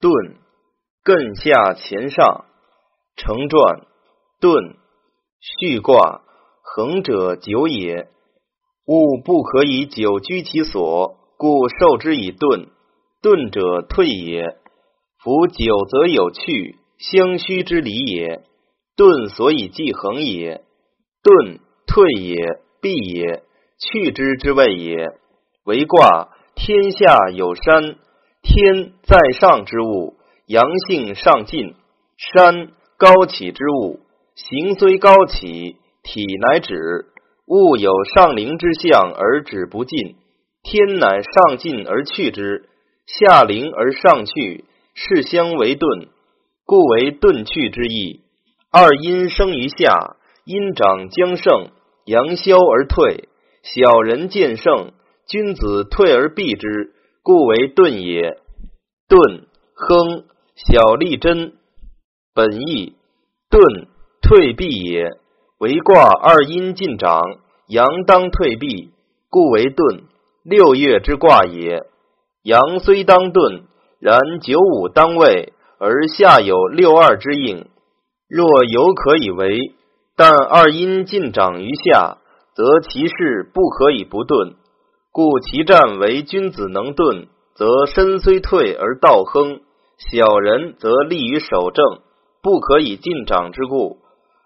顿，艮下乾上，成传，顿，续卦，横者久也。物不可以久居其所，故受之以顿。顿者退也。夫久则有去，相虚之理也。顿所以继恒也。顿退也，必也，去之之谓也。为卦，天下有山。天在上之物，阳性上进；山高起之物，形虽高起，体乃止。物有上灵之象而止不进，天乃上进而去之，下灵而上去，是相为顿，故为顿去之意。二阴生于下，阴长将盛，阳消而退。小人见盛，君子退而避之。故为遁也。遁，亨，小利贞。本义，遁，退避也。为卦二阴进长，阳当退避，故为遁。六月之卦也。阳虽当遁，然九五当位，而下有六二之应。若有可以为，但二阴进长于下，则其事不可以不遁。故其战为君子能遁，则身虽退而道亨；小人则立于守正，不可以进长之故，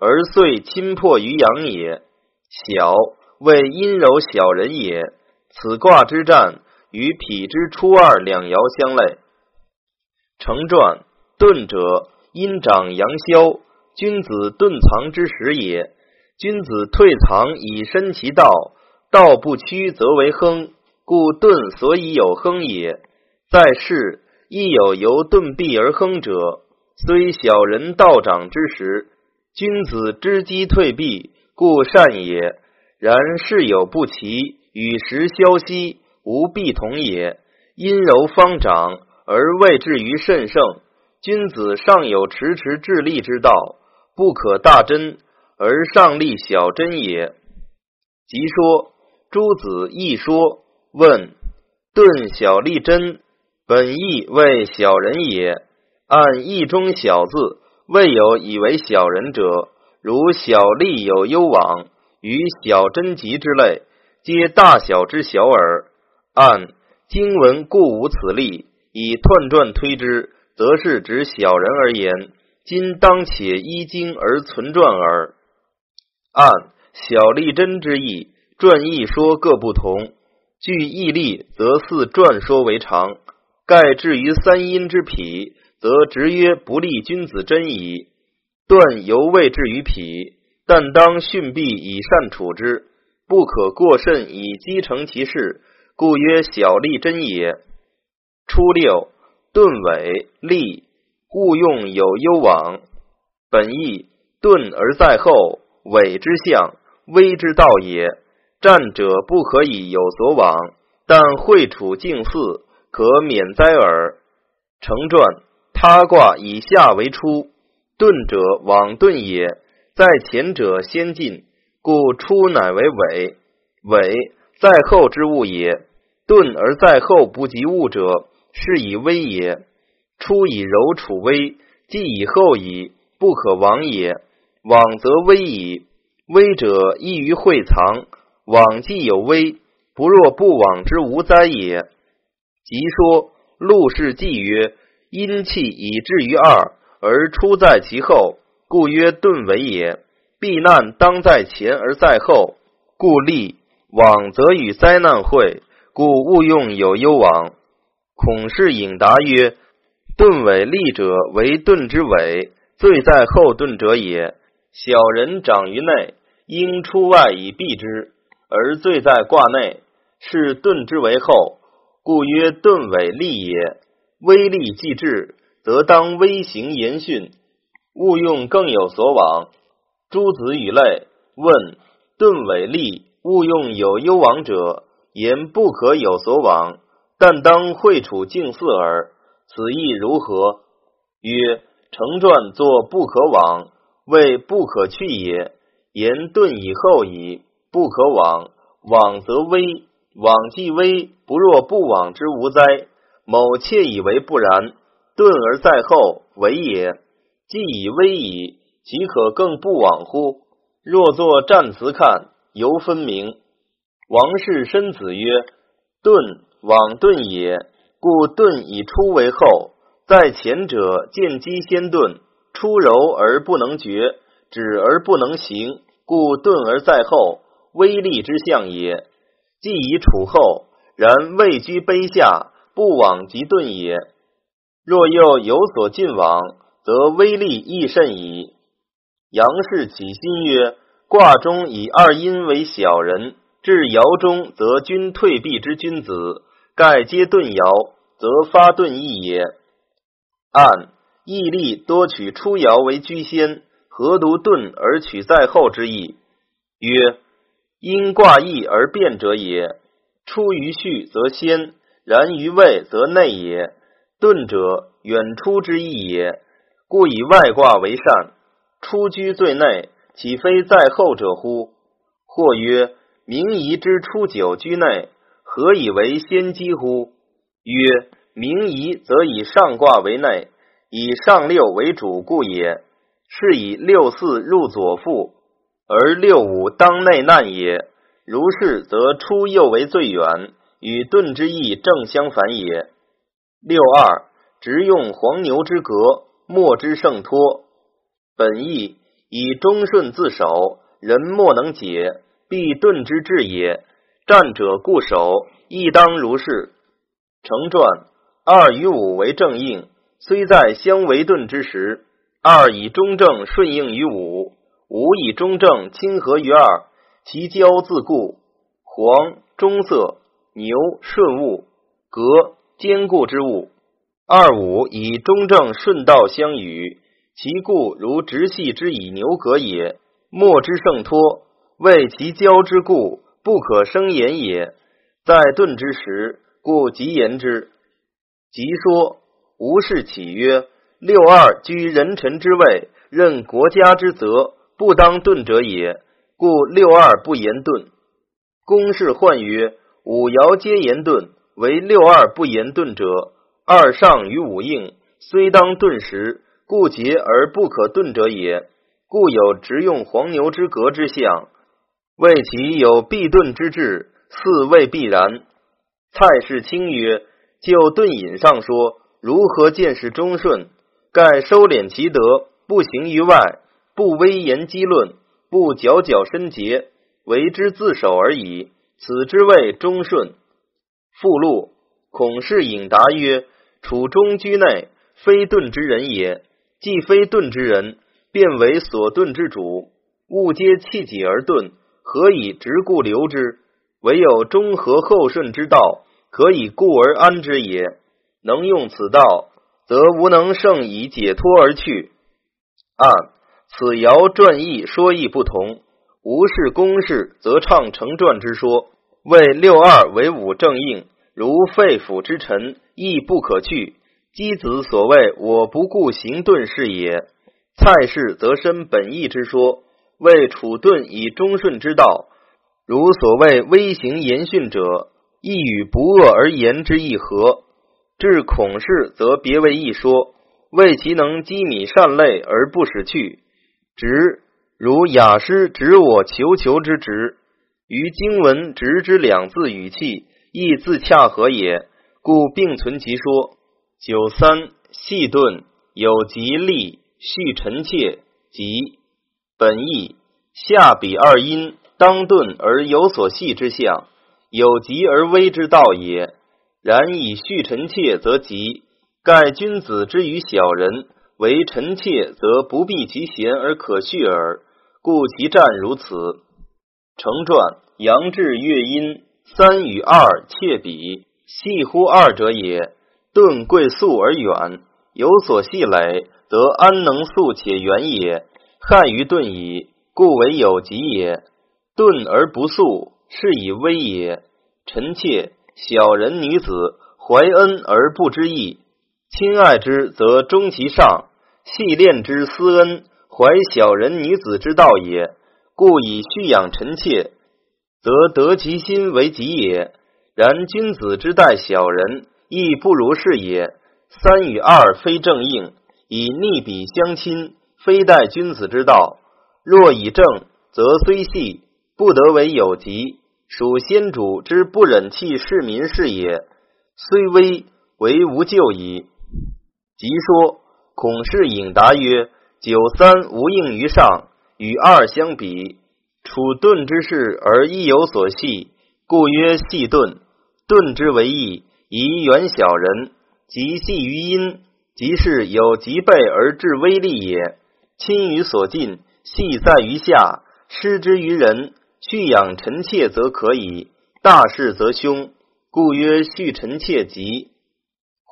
而遂侵破于阳也。小为阴柔小人也。此卦之战与否之初二两爻相类。成传遁者，阴长阳消，君子遁藏之时也。君子退藏以身其道。道不屈则为亨，故遁所以有亨也。在世亦有由遁避而亨者，虽小人道长之时，君子知机退避，故善也。然事有不齐，与时消息，无必同也。阴柔方长而未至于甚盛，君子尚有迟迟致力之道，不可大真而上立小真也。即说。诸子亦说：“问顿小利真，本意为小人也。按义中小字，未有以为小人者。如小利有攸往，与小贞吉之类，皆大小之小耳。按经文故无此例，以断传推之，则是指小人而言。今当且依经而存传耳。按小利真之意。”传义说各不同，据义例则似传说为常。盖至于三阴之脾，则直曰不利君子真矣。断犹未至于脾，但当训避以善处之，不可过甚以积成其事，故曰小利真也。初六，顿尾利，勿用有攸往。本意顿而在后，尾之象，微之道也。战者不可以有所往，但会处静似，可免灾耳。成传他卦以下为出，遁者往遁也，在前者先进，故出乃为尾。尾在后之物也，遁而在后不及物者，是以危也。出以柔处危，既以后矣，不可往也。往则危矣，危者易于会藏。往既有危，不若不往之无灾也。即说陆氏既曰：阴气以至于二，而出在其后，故曰遁为也。避难当在前而在后，故利往则与灾难会，故勿用有攸往。孔氏引答曰：遁尾利者为遁之尾，罪在后遁者也。小人长于内，应出外以避之。而罪在卦内，是遁之为后，故曰遁尾利也。威利既至，则当威行言训，勿用更有所往。诸子与类问遁尾利，勿用有攸往者，言不可有所往，但当会处静似耳。此意如何？曰：成传作不可往，谓不可去也。言遁以后矣。不可往，往则危；往既危，不若不往之无灾。某窃以为不然。顿而在后，为也。既以危矣，岂可更不往乎？若作战词看，犹分明。王氏申子曰：“顿往顿也，故顿以出为后。在前者，见机先顿，出柔而不能决，止而不能行，故顿而在后，威力之象也。既以处后，然位居卑下，不往即遁也。若又有所进往，则威力亦甚矣。”杨氏起心曰：“卦中以二阴为小人。”至爻中，则君退避之君子，盖皆遁爻，则发遁意也。按义利多取出爻为居先，何独遁而取在后之意？曰：因卦易而变者也。出于序则先，然于位则内也。遁者远出之意也，故以外卦为善。出居最内，岂非在后者乎？或曰。明夷之初九居内，何以为先机乎？曰：明夷则以上卦为内，以上六为主故也。是以六四入左腹，而六五当内难也。如是，则出又为最远，与遁之意正相反也。六二直用黄牛之革，莫之胜托。本意以忠顺自守，人莫能解。必遁之至也。战者固守，亦当如是。成传二与五为正应，虽在相为遁之时，二以中正顺应于五，五以中正亲和于二，其交自固。黄中色，牛顺物，革坚固之物。二五以中正顺道相与，其故如直系之以牛革也。莫之胜托。为其交之故，不可生言也。在遁之时，故即言之。即说吴氏起曰：六二居人臣之位，任国家之责，不当遁者也。故六二不言遁。公氏患曰：五爻皆言遁，唯六二不言遁者，二上与五应，虽当遁时，故节而不可遁者也。故有直用黄牛之革之象。为其有必遁之志，似未必然。蔡氏清曰：就遁隐上说，如何见识忠顺？盖收敛其德，不行于外，不威严激论，不矫矫深结，为之自守而已。此之谓忠顺。附录：孔氏引答曰：处中居内，非遁之人也。既非遁之人，便为所遁之主。物皆弃己而遁。何以直故留之？唯有中和厚顺之道，可以固而安之也。能用此道，则无能胜以解脱而去。按此爻传义说义不同，无事公事，则唱成传之说，谓六二为五正应，如肺腑之臣，亦不可去。箕子所谓我不顾行遁是也。蔡氏则申本义之说。为处遁以忠顺之道，如所谓微行言训者，亦与不恶而言之意合。至孔氏，则别为一说，为其能积米善类而不使去。直如雅诗指我求求之直，于经文直之两字语气，亦自洽合也，故并存其说。九三细顿有吉利续臣妾吉。本意下比二阴当顿而有所系之象，有急而危之道也。然以续臣妾则吉，盖君子之于小人，为臣妾则不避其贤而可恤耳，故其战如此。成传阳至月阴三与二切比，系乎二者也。顿贵素而远，有所系累，则安能速且远也。汉于遁矣，故为有疾也。遁而不速，是以危也。臣妾小人女子，怀恩而不知义，亲爱之则忠其上，系恋之思恩，怀小人女子之道也。故以蓄养臣妾，则得其心为己也。然君子之待小人，亦不如是也。三与二非正应，以逆比相亲，非待君子之道。若以正，则虽细，不得为有疾，属先主之不忍弃市民是也。虽危，为无咎矣。即说，孔氏引答曰：“九三无应于上，与二相比，处钝之事而亦有所系，故曰细钝。钝之为义，以远小人；即细于阴，即是有疾备而致威力也。亲于所近。”细在于下，施之于人，蓄养臣妾则可以；大事则凶，故曰蓄臣妾吉。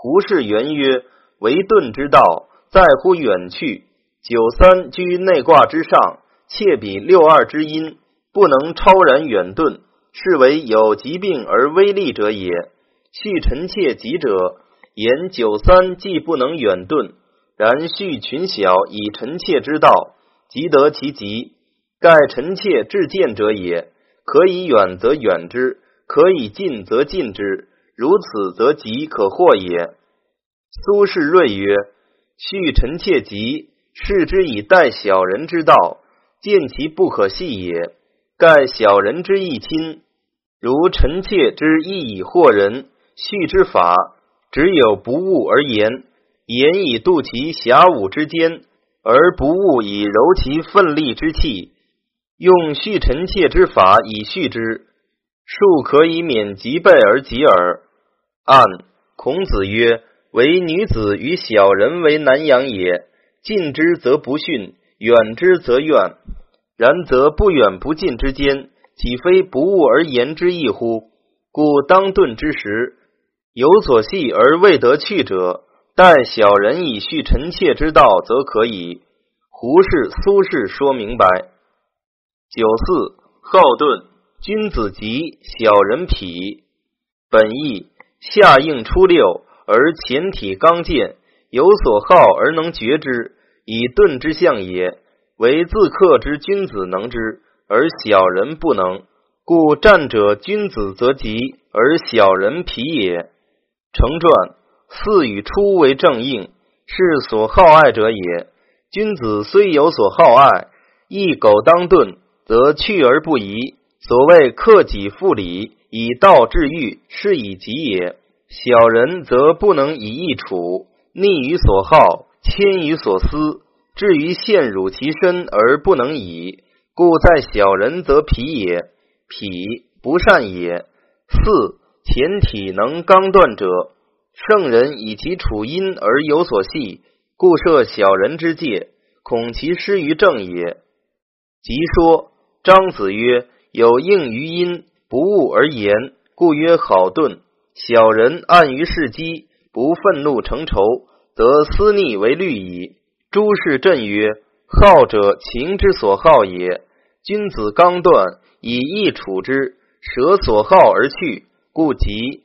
胡适元曰：“为遁之道，在乎远去。九三居内卦之上，妾比六二之阴，不能超然远遁，是为有疾病而威力者也。蓄臣妾吉者，言九三既不能远遁，然蓄群小以臣妾之道。”即得其极，盖臣妾至见者也。可以远则远之，可以近则近之。如此则吉可获也。苏轼睿曰：“续臣妾吉，视之以待小人之道，见其不可戏也。盖小人之义亲，如臣妾之义以惑人。续之法，只有不悟而言，言以度其侠武之间。”而不误以柔其奋力之气，用续臣妾之法以续之，庶可以免疾备而及耳。按孔子曰：“唯女子与小人为难养也。近之则不逊，远之则怨。然则不远不近之间，岂非不悟而言之意乎？故当顿之时，有所系而未得去者。”待小人以续臣妾之道，则可以。胡适、苏轼说明白。九四好盾，君子吉，小人痞。本意下应初六，而前体刚健，有所好而能决之，以钝之象也。为自克之君子能之，而小人不能。故战者君子则吉，而小人痞也。成传。四与初为正应，是所好爱者也。君子虽有所好爱，亦苟当顿，则去而不疑。所谓克己复礼，以道治欲，是以吉也。小人则不能以义处，逆于所好，迁于所思，至于陷辱其身而不能已。故在小人则疲也，脾不善也。四前体能刚断者。圣人以其处阴而有所系，故设小人之戒，恐其失于正也。即说张子曰：“有应于阴，不悟而言，故曰好钝。小人暗于事机，不愤怒成仇，则私逆为虑矣。”诸事震曰：“好者情之所好也。君子刚断，以义处之，舍所好而去，故疾。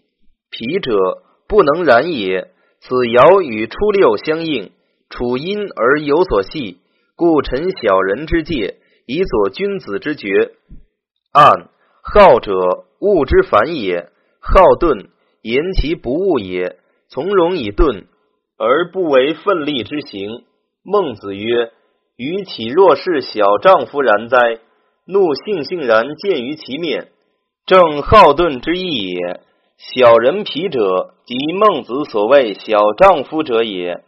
脾者。”不能然也。此爻与初六相应，处阴而有所系，故臣小人之戒，以佐君子之决。按好者物之反也，好钝言其不恶也，从容以钝而不为奋力之行。孟子曰：“予岂若是小丈夫然哉？怒悻悻然见于其面，正好钝之意也。”小人皮者，即孟子所谓小丈夫者也。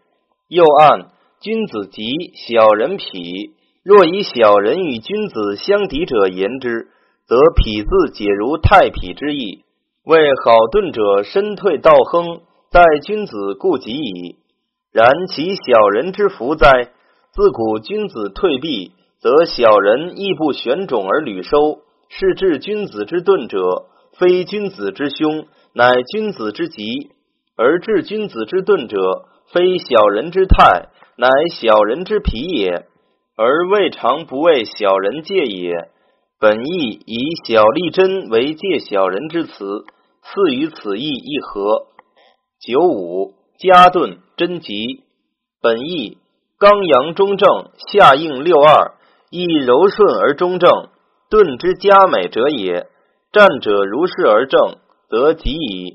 又按君子及，小人痞。若以小人与君子相敌者言之，则痞字解如太痞之意。为好盾者，身退道亨，在君子故及矣。然其小人之福哉？自古君子退避，则小人亦不选种而履收，是治君子之盾者，非君子之凶。乃君子之吉，而治君子之钝者，非小人之泰，乃小人之皮也。而未尝不为小人戒也。本意以小利贞为戒小人之辞，似与此意一合。九五加顿贞吉。本意刚阳中正，下应六二，亦柔顺而中正，顿之佳美者也。战者如是而正。则吉矣。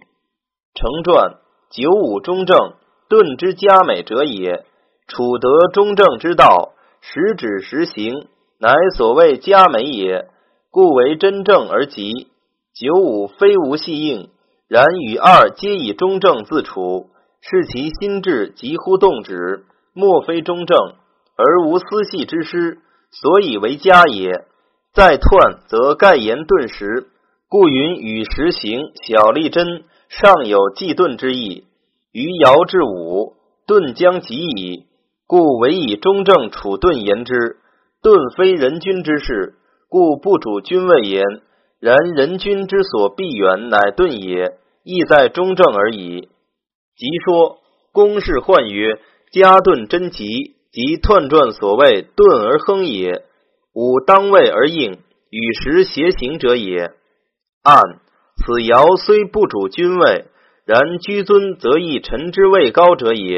成传九五中正，顿之佳美者也。处得中正之道，时止时行，乃所谓佳美也。故为真正而极。九五非无系应，然与二皆以中正自处，是其心智急乎动止，莫非中正而无私系之失，所以为佳也。再彖则盖言顿时，故云与时行，小利真，尚有计顿之意。于爻至午，顿将及矣，故唯以中正处顿言之。顿非人君之事，故不主君位言。然人君之所必远，乃顿也，意在中正而已。即说公式换曰：加顿真吉，即彖传所谓顿而亨也。吾当位而应，与时偕行者也。按此爻虽不主君位，然居尊则亦臣之位高者也。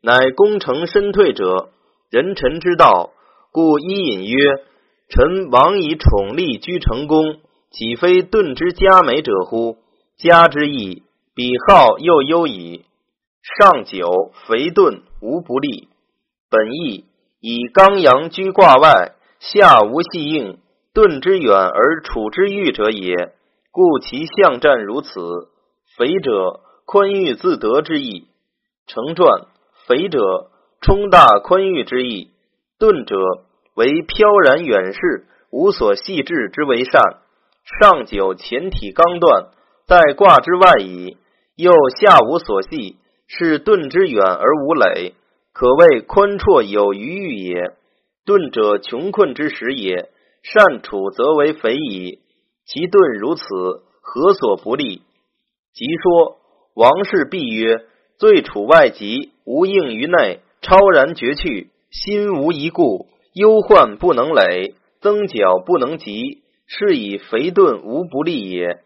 乃功成身退者，人臣之道。故伊尹曰：臣王以宠力居成功，岂非顿之佳美者乎？家之意，比号又优矣。上九肥钝无不利。本意以刚阳居卦外。下无细应，顿之远而处之欲者也，故其象战如此。肥者，宽裕自得之意。成传，肥者，冲大宽裕之意。遁者，为飘然远视，无所细致之为善。上九前体刚断，在卦之外矣。又下无所系，是遁之远而无累，可谓宽绰有余裕也。遁者穷困之时也，善处则为肥矣。其遁如此，何所不利？即说王氏必曰：罪处外疾，无应于内，超然绝去，心无一故，忧患不能累，增缴不能及，是以肥钝无不利也。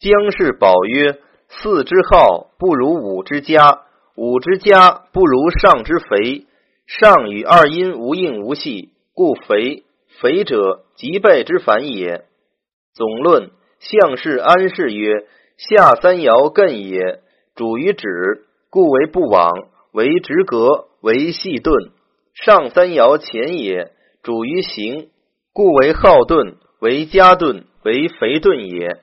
姜氏宝曰：四之好不如五之佳，五之佳不如上之肥。上与二阴无应无系，故肥。肥者，极备之反也。总论相氏安氏曰：下三爻艮也，主于止，故为不往，为直格，为细钝；上三爻前也，主于行，故为好遁，为加钝，为肥遁也。